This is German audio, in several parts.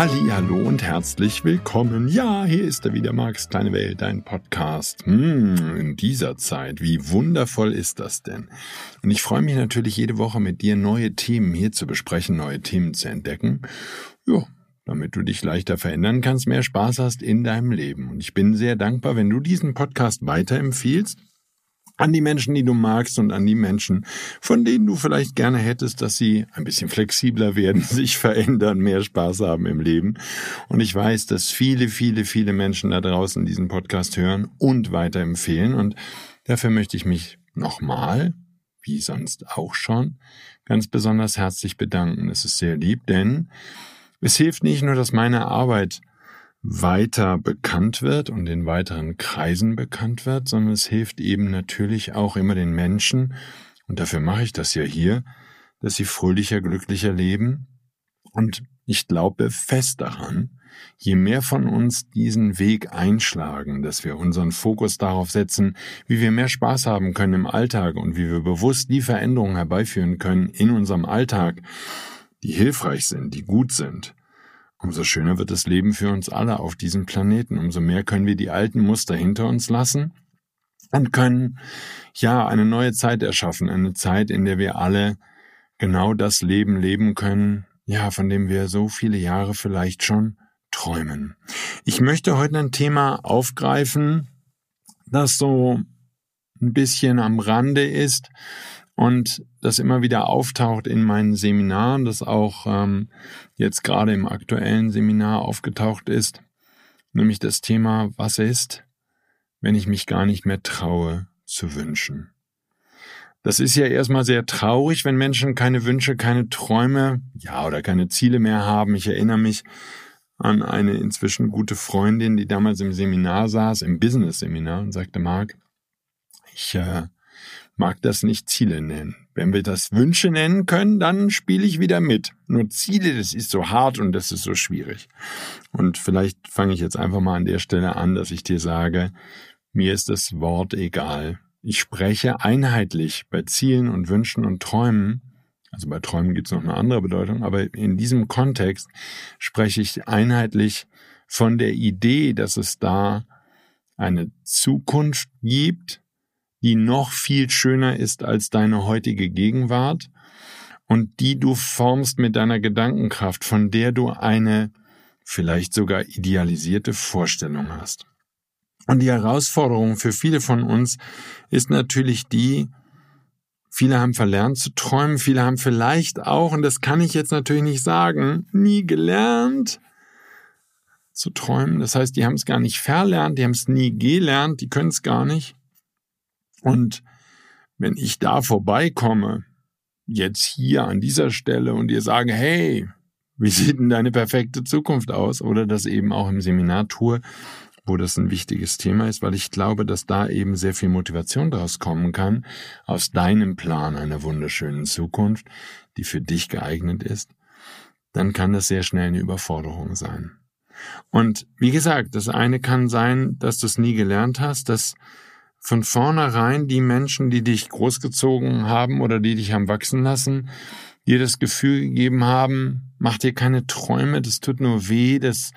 Hallo und herzlich willkommen. Ja, hier ist er wieder, Marks kleine Welt, dein Podcast. Hm, in dieser Zeit, wie wundervoll ist das denn? Und ich freue mich natürlich jede Woche mit dir neue Themen hier zu besprechen, neue Themen zu entdecken. Ja, damit du dich leichter verändern kannst, mehr Spaß hast in deinem Leben. Und ich bin sehr dankbar, wenn du diesen Podcast weiterempfiehlst an die Menschen, die du magst und an die Menschen, von denen du vielleicht gerne hättest, dass sie ein bisschen flexibler werden, sich verändern, mehr Spaß haben im Leben. Und ich weiß, dass viele, viele, viele Menschen da draußen diesen Podcast hören und weiterempfehlen. Und dafür möchte ich mich nochmal, wie sonst auch schon, ganz besonders herzlich bedanken. Es ist sehr lieb, denn es hilft nicht nur, dass meine Arbeit weiter bekannt wird und in weiteren Kreisen bekannt wird, sondern es hilft eben natürlich auch immer den Menschen, und dafür mache ich das ja hier, dass sie fröhlicher, glücklicher leben. Und ich glaube fest daran, je mehr von uns diesen Weg einschlagen, dass wir unseren Fokus darauf setzen, wie wir mehr Spaß haben können im Alltag und wie wir bewusst die Veränderungen herbeiführen können in unserem Alltag, die hilfreich sind, die gut sind, Umso schöner wird das Leben für uns alle auf diesem Planeten. Umso mehr können wir die alten Muster hinter uns lassen und können, ja, eine neue Zeit erschaffen. Eine Zeit, in der wir alle genau das Leben leben können, ja, von dem wir so viele Jahre vielleicht schon träumen. Ich möchte heute ein Thema aufgreifen, das so ein bisschen am Rande ist und das immer wieder auftaucht in meinen Seminaren, das auch ähm, jetzt gerade im aktuellen Seminar aufgetaucht ist, nämlich das Thema, was ist, wenn ich mich gar nicht mehr traue zu wünschen. Das ist ja erstmal sehr traurig, wenn Menschen keine Wünsche, keine Träume, ja, oder keine Ziele mehr haben. Ich erinnere mich an eine inzwischen gute Freundin, die damals im Seminar saß, im Business-Seminar und sagte, Marc, ich äh, mag das nicht Ziele nennen. Wenn wir das Wünsche nennen können, dann spiele ich wieder mit. Nur Ziele, das ist so hart und das ist so schwierig. Und vielleicht fange ich jetzt einfach mal an der Stelle an, dass ich dir sage, mir ist das Wort egal. Ich spreche einheitlich bei Zielen und Wünschen und Träumen. Also bei Träumen gibt es noch eine andere Bedeutung, aber in diesem Kontext spreche ich einheitlich von der Idee, dass es da eine Zukunft gibt, die noch viel schöner ist als deine heutige Gegenwart und die du formst mit deiner Gedankenkraft, von der du eine vielleicht sogar idealisierte Vorstellung hast. Und die Herausforderung für viele von uns ist natürlich die, viele haben verlernt zu träumen, viele haben vielleicht auch, und das kann ich jetzt natürlich nicht sagen, nie gelernt zu träumen. Das heißt, die haben es gar nicht verlernt, die haben es nie gelernt, die können es gar nicht. Und wenn ich da vorbeikomme, jetzt hier an dieser Stelle und dir sage, hey, wie sieht denn deine perfekte Zukunft aus? Oder das eben auch im Seminar tue, wo das ein wichtiges Thema ist, weil ich glaube, dass da eben sehr viel Motivation daraus kommen kann, aus deinem Plan einer wunderschönen Zukunft, die für dich geeignet ist, dann kann das sehr schnell eine Überforderung sein. Und wie gesagt, das eine kann sein, dass du es nie gelernt hast, dass von vornherein die Menschen, die dich großgezogen haben oder die dich haben wachsen lassen, dir das Gefühl gegeben haben, mach dir keine Träume, das tut nur weh, das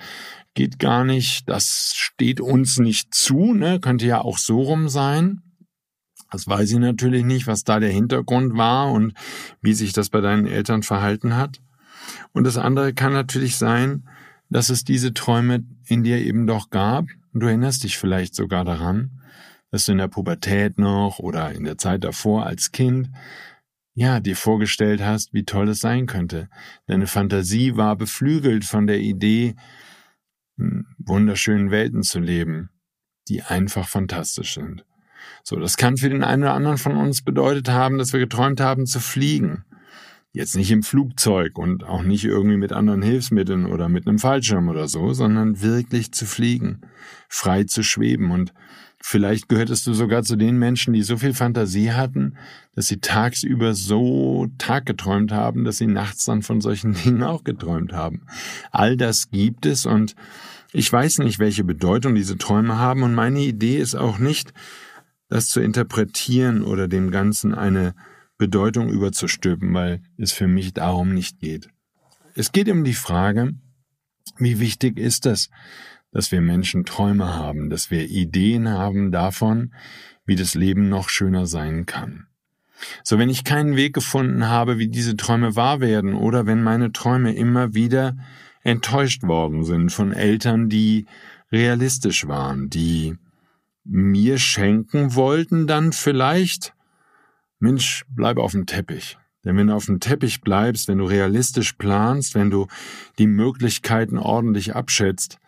geht gar nicht, das steht uns nicht zu, ne? könnte ja auch so rum sein. Das weiß ich natürlich nicht, was da der Hintergrund war und wie sich das bei deinen Eltern verhalten hat. Und das andere kann natürlich sein, dass es diese Träume in dir eben doch gab, und du erinnerst dich vielleicht sogar daran, dass du in der Pubertät noch oder in der Zeit davor als Kind ja, dir vorgestellt hast, wie toll es sein könnte. Deine Fantasie war beflügelt von der Idee, wunderschönen Welten zu leben, die einfach fantastisch sind. So, das kann für den einen oder anderen von uns bedeutet haben, dass wir geträumt haben zu fliegen. Jetzt nicht im Flugzeug und auch nicht irgendwie mit anderen Hilfsmitteln oder mit einem Fallschirm oder so, sondern wirklich zu fliegen, frei zu schweben und Vielleicht gehörtest du sogar zu den Menschen, die so viel Fantasie hatten, dass sie tagsüber so taggeträumt haben, dass sie nachts dann von solchen Dingen auch geträumt haben. All das gibt es und ich weiß nicht, welche Bedeutung diese Träume haben und meine Idee ist auch nicht, das zu interpretieren oder dem Ganzen eine Bedeutung überzustülpen, weil es für mich darum nicht geht. Es geht um die Frage, wie wichtig ist es, dass wir Menschen Träume haben, dass wir Ideen haben davon, wie das Leben noch schöner sein kann. So, wenn ich keinen Weg gefunden habe, wie diese Träume wahr werden, oder wenn meine Träume immer wieder enttäuscht worden sind von Eltern, die realistisch waren, die mir schenken wollten, dann vielleicht, Mensch, bleib auf dem Teppich. Denn wenn du auf dem Teppich bleibst, wenn du realistisch planst, wenn du die Möglichkeiten ordentlich abschätzt,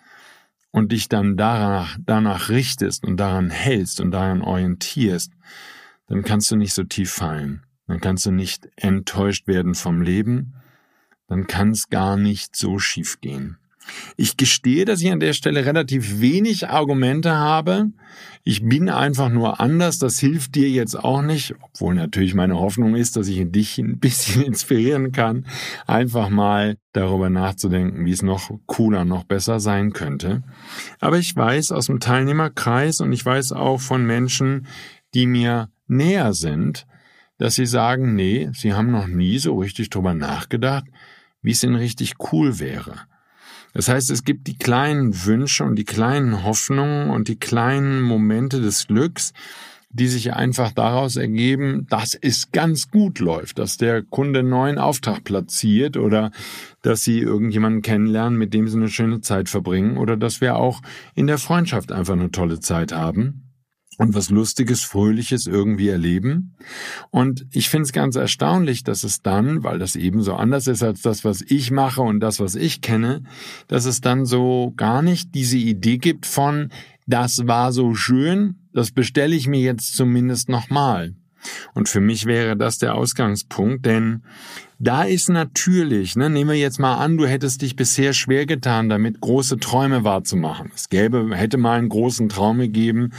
und dich dann danach, danach richtest und daran hältst und daran orientierst, dann kannst du nicht so tief fallen. Dann kannst du nicht enttäuscht werden vom Leben. Dann kann es gar nicht so schief gehen. Ich gestehe, dass ich an der Stelle relativ wenig Argumente habe. Ich bin einfach nur anders. Das hilft dir jetzt auch nicht, obwohl natürlich meine Hoffnung ist, dass ich dich ein bisschen inspirieren kann, einfach mal darüber nachzudenken, wie es noch cooler, noch besser sein könnte. Aber ich weiß aus dem Teilnehmerkreis und ich weiß auch von Menschen, die mir näher sind, dass sie sagen, nee, sie haben noch nie so richtig drüber nachgedacht, wie es denn richtig cool wäre. Das heißt, es gibt die kleinen Wünsche und die kleinen Hoffnungen und die kleinen Momente des Glücks, die sich einfach daraus ergeben, dass es ganz gut läuft, dass der Kunde einen neuen Auftrag platziert oder dass sie irgendjemanden kennenlernen, mit dem sie eine schöne Zeit verbringen oder dass wir auch in der Freundschaft einfach eine tolle Zeit haben und was Lustiges, Fröhliches irgendwie erleben. Und ich finde es ganz erstaunlich, dass es dann, weil das eben so anders ist als das, was ich mache und das, was ich kenne, dass es dann so gar nicht diese Idee gibt von, das war so schön, das bestelle ich mir jetzt zumindest nochmal. Und für mich wäre das der Ausgangspunkt, denn da ist natürlich, ne, nehmen wir jetzt mal an, du hättest dich bisher schwer getan, damit große Träume wahrzumachen. Es gäbe, hätte mal einen großen Traum gegeben,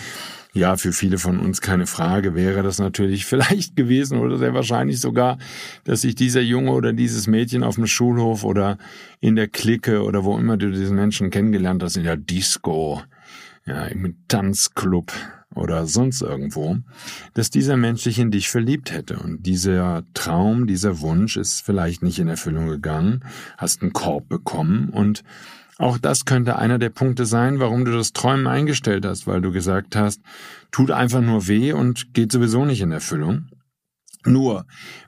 ja, für viele von uns keine Frage wäre das natürlich vielleicht gewesen oder sehr wahrscheinlich sogar, dass sich dieser Junge oder dieses Mädchen auf dem Schulhof oder in der Clique oder wo immer du diesen Menschen kennengelernt hast, in der Disco, ja, im Tanzclub oder sonst irgendwo, dass dieser Mensch sich in dich verliebt hätte. Und dieser Traum, dieser Wunsch ist vielleicht nicht in Erfüllung gegangen, hast einen Korb bekommen und auch das könnte einer der Punkte sein, warum du das Träumen eingestellt hast, weil du gesagt hast, tut einfach nur weh und geht sowieso nicht in Erfüllung. Nur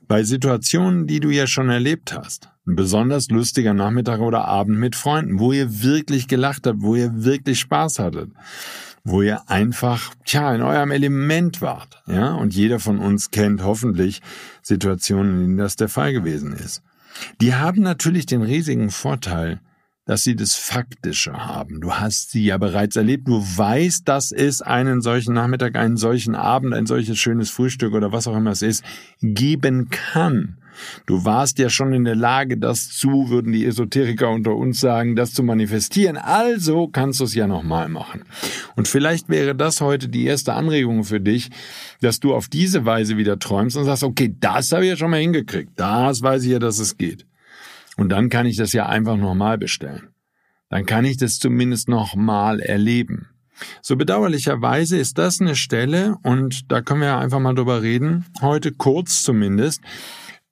bei Situationen, die du ja schon erlebt hast, ein besonders lustiger Nachmittag oder Abend mit Freunden, wo ihr wirklich gelacht habt, wo ihr wirklich Spaß hattet, wo ihr einfach, tja, in eurem Element wart, ja, und jeder von uns kennt hoffentlich Situationen, in denen das der Fall gewesen ist. Die haben natürlich den riesigen Vorteil, dass sie das Faktische haben. Du hast sie ja bereits erlebt. Du weißt, dass es einen solchen Nachmittag, einen solchen Abend, ein solches schönes Frühstück oder was auch immer es ist, geben kann. Du warst ja schon in der Lage, das zu, würden die Esoteriker unter uns sagen, das zu manifestieren. Also kannst du es ja nochmal machen. Und vielleicht wäre das heute die erste Anregung für dich, dass du auf diese Weise wieder träumst und sagst, okay, das habe ich ja schon mal hingekriegt. Das weiß ich ja, dass es geht. Und dann kann ich das ja einfach nochmal bestellen. Dann kann ich das zumindest nochmal erleben. So bedauerlicherweise ist das eine Stelle, und da können wir ja einfach mal drüber reden, heute kurz zumindest,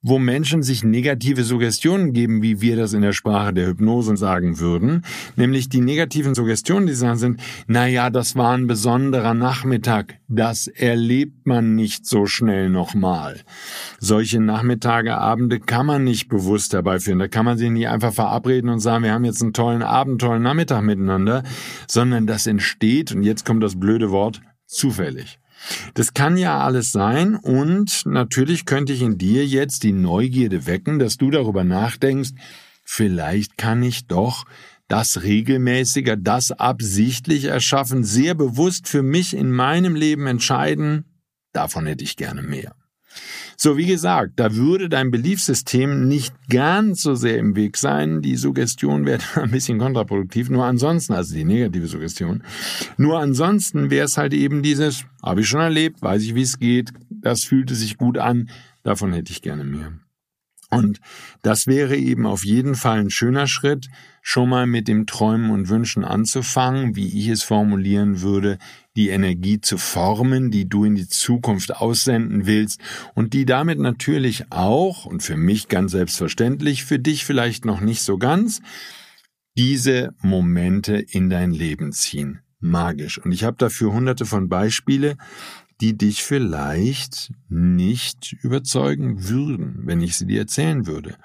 wo Menschen sich negative Suggestionen geben, wie wir das in der Sprache der Hypnose sagen würden, nämlich die negativen Suggestionen, die sagen sind, na ja, das war ein besonderer Nachmittag, das erlebt man nicht so schnell nochmal. Solche Nachmittage, Abende kann man nicht bewusst herbeiführen, da kann man sich nicht einfach verabreden und sagen, wir haben jetzt einen tollen Abend, tollen Nachmittag miteinander, sondern das entsteht, und jetzt kommt das blöde Wort, zufällig. Das kann ja alles sein und natürlich könnte ich in dir jetzt die Neugierde wecken, dass du darüber nachdenkst, vielleicht kann ich doch das regelmäßiger, das absichtlich erschaffen, sehr bewusst für mich in meinem Leben entscheiden, davon hätte ich gerne mehr. So, wie gesagt, da würde dein Beliefssystem nicht ganz so sehr im Weg sein. Die Suggestion wäre ein bisschen kontraproduktiv. Nur ansonsten, also die negative Suggestion, nur ansonsten wäre es halt eben dieses, habe ich schon erlebt, weiß ich, wie es geht, das fühlte sich gut an, davon hätte ich gerne mehr. Und das wäre eben auf jeden Fall ein schöner Schritt, schon mal mit dem Träumen und Wünschen anzufangen, wie ich es formulieren würde, die Energie zu formen, die du in die Zukunft aussenden willst und die damit natürlich auch, und für mich ganz selbstverständlich, für dich vielleicht noch nicht so ganz, diese Momente in dein Leben ziehen. Magisch. Und ich habe dafür hunderte von Beispiele, die dich vielleicht nicht überzeugen würden, wenn ich sie dir erzählen würde.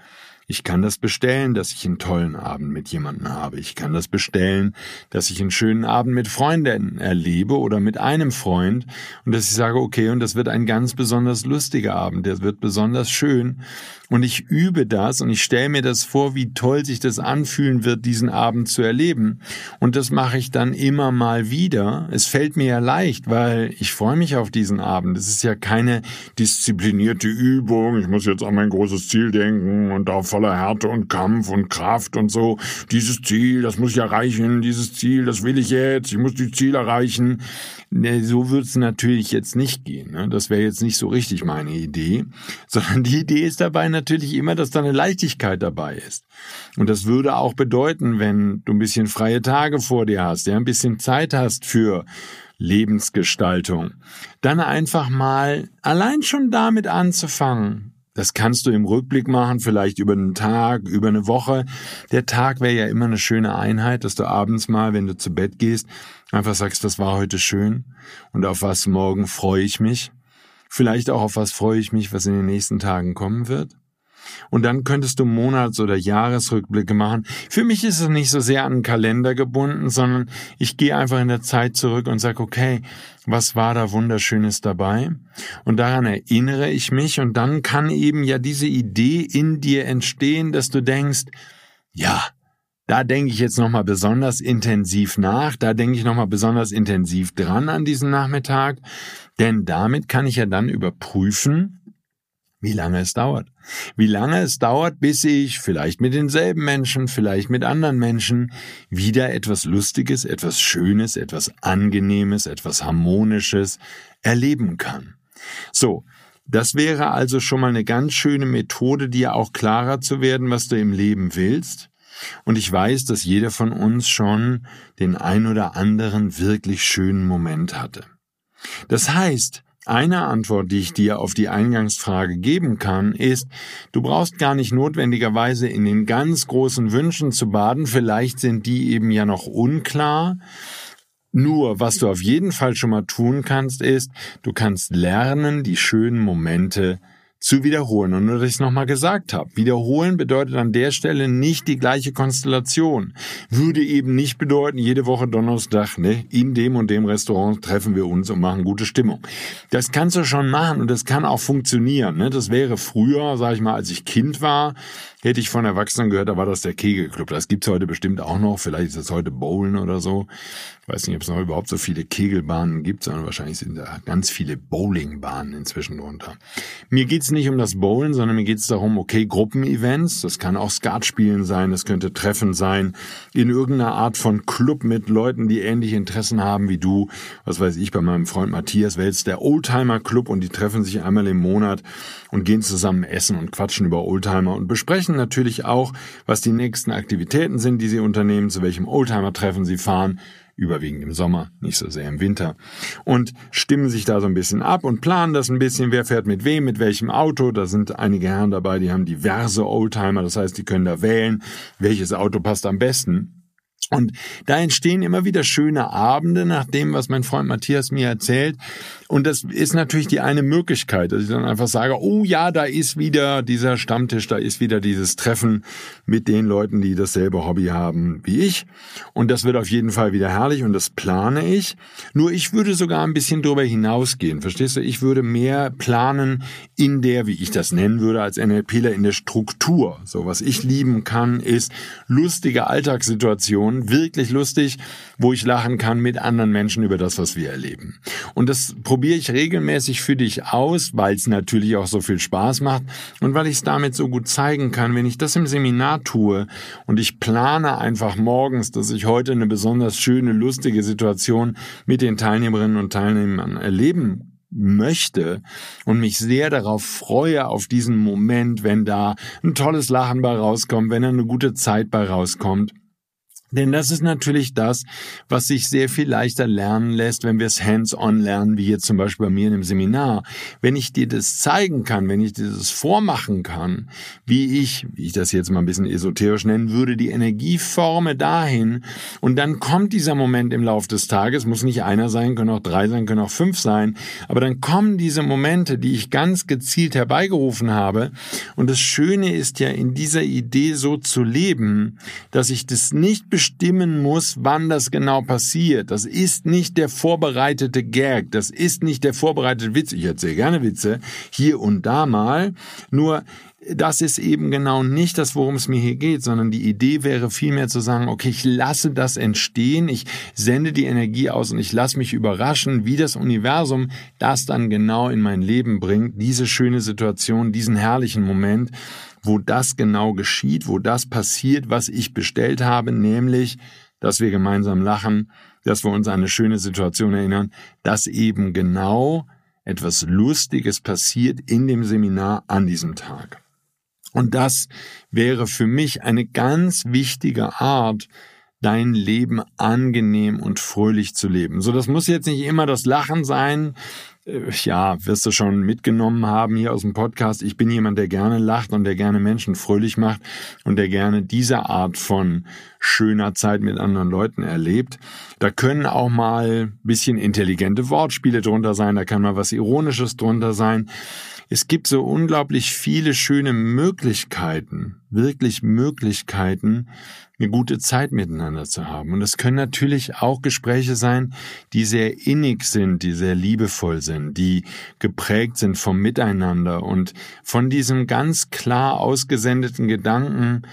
Ich kann das bestellen, dass ich einen tollen Abend mit jemandem habe. Ich kann das bestellen, dass ich einen schönen Abend mit Freunden erlebe oder mit einem Freund und dass ich sage, okay, und das wird ein ganz besonders lustiger Abend, der wird besonders schön und ich übe das und ich stelle mir das vor, wie toll sich das anfühlen wird, diesen Abend zu erleben. Und das mache ich dann immer mal wieder. Es fällt mir ja leicht, weil ich freue mich auf diesen Abend. Es ist ja keine disziplinierte Übung. Ich muss jetzt an mein großes Ziel denken und da voller Härte und Kampf und Kraft und so. Dieses Ziel, das muss ich erreichen. Dieses Ziel, das will ich jetzt. Ich muss die Ziel erreichen. So wird es natürlich jetzt nicht gehen. Ne? Das wäre jetzt nicht so richtig meine Idee, sondern die Idee ist dabei natürlich, natürlich immer, dass da eine Leichtigkeit dabei ist. Und das würde auch bedeuten, wenn du ein bisschen freie Tage vor dir hast, ja, ein bisschen Zeit hast für Lebensgestaltung, dann einfach mal allein schon damit anzufangen. Das kannst du im Rückblick machen, vielleicht über einen Tag, über eine Woche. Der Tag wäre ja immer eine schöne Einheit, dass du abends mal, wenn du zu Bett gehst, einfach sagst, das war heute schön und auf was morgen freue ich mich. Vielleicht auch auf was freue ich mich, was in den nächsten Tagen kommen wird. Und dann könntest du Monats- oder Jahresrückblicke machen. Für mich ist es nicht so sehr an einen Kalender gebunden, sondern ich gehe einfach in der Zeit zurück und sage, okay, was war da Wunderschönes dabei? Und daran erinnere ich mich und dann kann eben ja diese Idee in dir entstehen, dass du denkst, ja, da denke ich jetzt nochmal besonders intensiv nach, da denke ich nochmal besonders intensiv dran an diesen Nachmittag, denn damit kann ich ja dann überprüfen, wie lange es dauert. Wie lange es dauert, bis ich vielleicht mit denselben Menschen, vielleicht mit anderen Menschen wieder etwas Lustiges, etwas Schönes, etwas Angenehmes, etwas Harmonisches erleben kann. So, das wäre also schon mal eine ganz schöne Methode, dir auch klarer zu werden, was du im Leben willst. Und ich weiß, dass jeder von uns schon den ein oder anderen wirklich schönen Moment hatte. Das heißt, eine Antwort, die ich dir auf die Eingangsfrage geben kann, ist, du brauchst gar nicht notwendigerweise in den ganz großen Wünschen zu baden, vielleicht sind die eben ja noch unklar. Nur, was du auf jeden Fall schon mal tun kannst, ist, du kannst lernen, die schönen Momente zu wiederholen. Und nur, dass ich es nochmal gesagt habe. Wiederholen bedeutet an der Stelle nicht die gleiche Konstellation. Würde eben nicht bedeuten, jede Woche Donnerstag, ne, in dem und dem Restaurant treffen wir uns und machen gute Stimmung. Das kannst du schon machen und das kann auch funktionieren. Ne? Das wäre früher, sag ich mal, als ich Kind war, hätte ich von Erwachsenen gehört, da war das der Kegelclub. Das gibt's heute bestimmt auch noch. Vielleicht ist das heute Bowlen oder so. Ich weiß nicht, ob es noch überhaupt so viele Kegelbahnen gibt, sondern wahrscheinlich sind da ganz viele Bowlingbahnen inzwischen drunter. Mir geht's nicht um das Bowlen, sondern mir geht's darum, okay, Gruppenevents, das kann auch Skatspielen sein, das könnte Treffen sein, in irgendeiner Art von Club mit Leuten, die ähnliche Interessen haben wie du. Was weiß ich, bei meinem Freund Matthias Welz, der Oldtimer Club und die treffen sich einmal im Monat und gehen zusammen essen und quatschen über Oldtimer und besprechen natürlich auch, was die nächsten Aktivitäten sind, die sie unternehmen, zu welchem Oldtimer-Treffen sie fahren überwiegend im Sommer, nicht so sehr im Winter. Und stimmen sich da so ein bisschen ab und planen das ein bisschen, wer fährt mit wem, mit welchem Auto. Da sind einige Herren dabei, die haben diverse Oldtimer, das heißt, die können da wählen, welches Auto passt am besten. Und da entstehen immer wieder schöne Abende, nach dem, was mein Freund Matthias mir erzählt. Und das ist natürlich die eine Möglichkeit, dass ich dann einfach sage, oh ja, da ist wieder dieser Stammtisch, da ist wieder dieses Treffen mit den Leuten, die dasselbe Hobby haben wie ich. Und das wird auf jeden Fall wieder herrlich und das plane ich. Nur ich würde sogar ein bisschen darüber hinausgehen. Verstehst du? Ich würde mehr planen in der, wie ich das nennen würde, als NLPler in der Struktur. So, was ich lieben kann, ist lustige Alltagssituationen, wirklich lustig, wo ich lachen kann mit anderen Menschen über das, was wir erleben. Und das probiere ich regelmäßig für dich aus, weil es natürlich auch so viel Spaß macht und weil ich es damit so gut zeigen kann, wenn ich das im Seminar tue und ich plane einfach morgens, dass ich heute eine besonders schöne, lustige Situation mit den Teilnehmerinnen und Teilnehmern erleben möchte und mich sehr darauf freue, auf diesen Moment, wenn da ein tolles Lachen bei rauskommt, wenn da eine gute Zeit bei rauskommt denn das ist natürlich das, was sich sehr viel leichter lernen lässt, wenn wir es hands-on lernen, wie jetzt zum Beispiel bei mir in einem Seminar. Wenn ich dir das zeigen kann, wenn ich dir das vormachen kann, wie ich, wie ich das jetzt mal ein bisschen esoterisch nennen würde, die Energie forme dahin und dann kommt dieser Moment im Laufe des Tages, muss nicht einer sein, können auch drei sein, können auch fünf sein, aber dann kommen diese Momente, die ich ganz gezielt herbeigerufen habe und das Schöne ist ja in dieser Idee so zu leben, dass ich das nicht bestimmen muss, wann das genau passiert. Das ist nicht der vorbereitete Gag, das ist nicht der vorbereitete Witz. Ich erzähle gerne Witze, hier und da mal. Nur das ist eben genau nicht das, worum es mir hier geht, sondern die Idee wäre vielmehr zu sagen, okay, ich lasse das entstehen, ich sende die Energie aus und ich lasse mich überraschen, wie das Universum das dann genau in mein Leben bringt, diese schöne Situation, diesen herrlichen Moment wo das genau geschieht, wo das passiert, was ich bestellt habe, nämlich, dass wir gemeinsam lachen, dass wir uns an eine schöne Situation erinnern, dass eben genau etwas Lustiges passiert in dem Seminar an diesem Tag. Und das wäre für mich eine ganz wichtige Art, dein Leben angenehm und fröhlich zu leben. So, das muss jetzt nicht immer das Lachen sein, äh, ja, wirst du schon mitgenommen haben hier aus dem Podcast. Ich bin jemand, der gerne lacht und der gerne Menschen fröhlich macht und der gerne diese Art von schöner Zeit mit anderen Leuten erlebt. Da können auch mal bisschen intelligente Wortspiele drunter sein, da kann mal was Ironisches drunter sein. Es gibt so unglaublich viele schöne Möglichkeiten, wirklich Möglichkeiten, eine gute Zeit miteinander zu haben. Und es können natürlich auch Gespräche sein, die sehr innig sind, die sehr liebevoll sind, die geprägt sind vom Miteinander und von diesem ganz klar ausgesendeten Gedanken,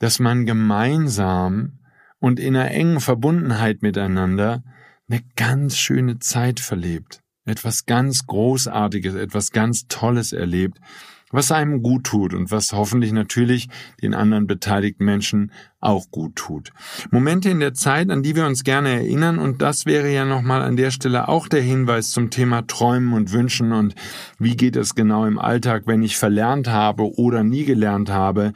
dass man gemeinsam und in einer engen Verbundenheit miteinander eine ganz schöne Zeit verlebt etwas ganz Großartiges, etwas ganz Tolles erlebt, was einem gut tut und was hoffentlich natürlich den anderen beteiligten Menschen auch gut tut. Momente in der Zeit, an die wir uns gerne erinnern und das wäre ja nochmal an der Stelle auch der Hinweis zum Thema Träumen und Wünschen und wie geht es genau im Alltag, wenn ich verlernt habe oder nie gelernt habe,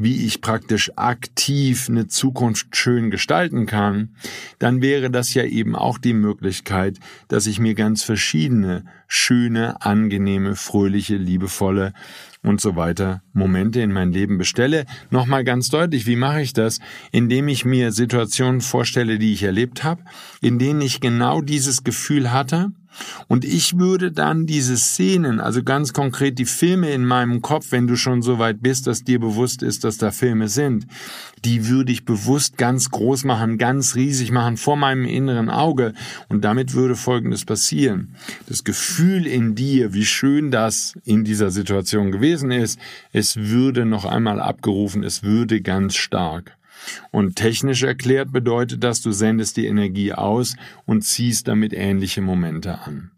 wie ich praktisch aktiv eine Zukunft schön gestalten kann, dann wäre das ja eben auch die Möglichkeit, dass ich mir ganz verschiedene schöne, angenehme, fröhliche, liebevolle und so weiter Momente in mein Leben bestelle. Nochmal ganz deutlich, wie mache ich das? Indem ich mir Situationen vorstelle, die ich erlebt habe, in denen ich genau dieses Gefühl hatte und ich würde dann diese Szenen, also ganz konkret die Filme in meinem Kopf, wenn du schon so weit bist, dass dir bewusst ist, dass da Filme sind, die würde ich bewusst ganz groß machen, ganz riesig machen vor meinem inneren Auge. Und damit würde Folgendes passieren. Das Gefühl in dir, wie schön das in dieser Situation gewesen ist, es würde noch einmal abgerufen, es würde ganz stark. Und technisch erklärt bedeutet das, du sendest die Energie aus und ziehst damit ähnliche Momente an.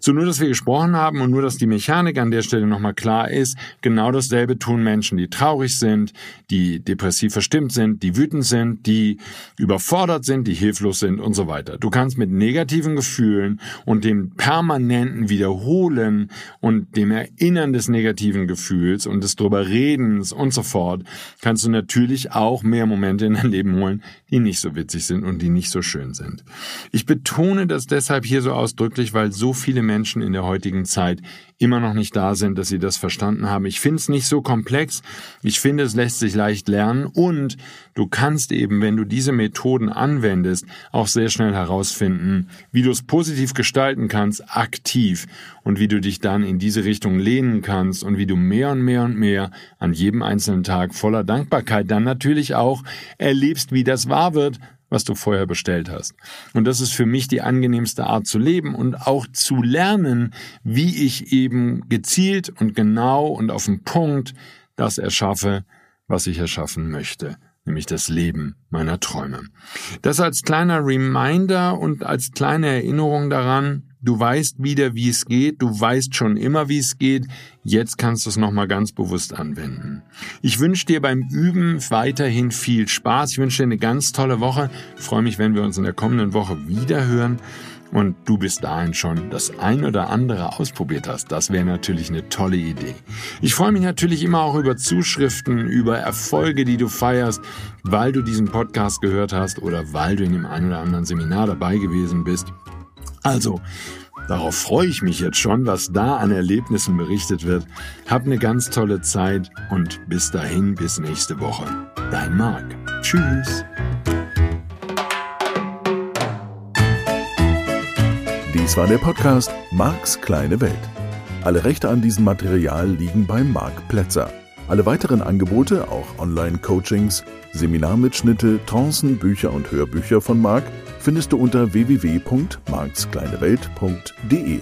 So nur, dass wir gesprochen haben und nur, dass die Mechanik an der Stelle nochmal klar ist, genau dasselbe tun Menschen, die traurig sind, die depressiv verstimmt sind, die wütend sind, die überfordert sind, die hilflos sind und so weiter. Du kannst mit negativen Gefühlen und dem permanenten Wiederholen und dem Erinnern des negativen Gefühls und des drüber Redens und so fort, kannst du natürlich auch mehr Momente in dein Leben holen, die nicht so witzig sind und die nicht so schön sind. Ich betone das deshalb hier so ausdrücklich, weil so viel viele Menschen in der heutigen Zeit immer noch nicht da sind, dass sie das verstanden haben. Ich finde es nicht so komplex. Ich finde, es lässt sich leicht lernen und du kannst eben, wenn du diese Methoden anwendest, auch sehr schnell herausfinden, wie du es positiv gestalten kannst, aktiv und wie du dich dann in diese Richtung lehnen kannst und wie du mehr und mehr und mehr an jedem einzelnen Tag voller Dankbarkeit dann natürlich auch erlebst, wie das wahr wird, was du vorher bestellt hast. Und das ist für mich die angenehmste Art zu leben und auch zu lernen, wie ich eben gezielt und genau und auf den Punkt das erschaffe, was ich erschaffen möchte nämlich das Leben meiner Träume. Das als kleiner Reminder und als kleine Erinnerung daran, Du weißt wieder, wie es geht, du weißt schon immer, wie es geht, jetzt kannst du es nochmal ganz bewusst anwenden. Ich wünsche dir beim Üben weiterhin viel Spaß, ich wünsche dir eine ganz tolle Woche, ich freue mich, wenn wir uns in der kommenden Woche wieder hören und du bis dahin schon das ein oder andere ausprobiert hast. Das wäre natürlich eine tolle Idee. Ich freue mich natürlich immer auch über Zuschriften, über Erfolge, die du feierst, weil du diesen Podcast gehört hast oder weil du in dem einen oder anderen Seminar dabei gewesen bist. Also, darauf freue ich mich jetzt schon, was da an Erlebnissen berichtet wird. Hab eine ganz tolle Zeit und bis dahin, bis nächste Woche. Dein Marc. Tschüss. Dies war der Podcast Marks kleine Welt. Alle Rechte an diesem Material liegen bei Marc Plätzer. Alle weiteren Angebote, auch Online-Coachings, Seminarmitschnitte, Trancen, Bücher und Hörbücher von Marc findest du unter www.markskleinewelt.de.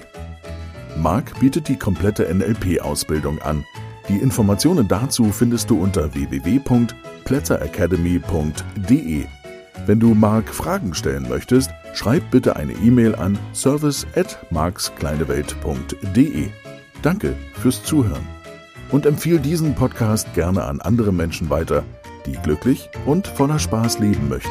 Marc bietet die komplette NLP-Ausbildung an. Die Informationen dazu findest du unter www.plätzeracademy.de. Wenn du Marc Fragen stellen möchtest, schreib bitte eine E-Mail an service@markskleinewelt.de. Danke fürs Zuhören und empfehle diesen Podcast gerne an andere Menschen weiter, die glücklich und voller Spaß leben möchten.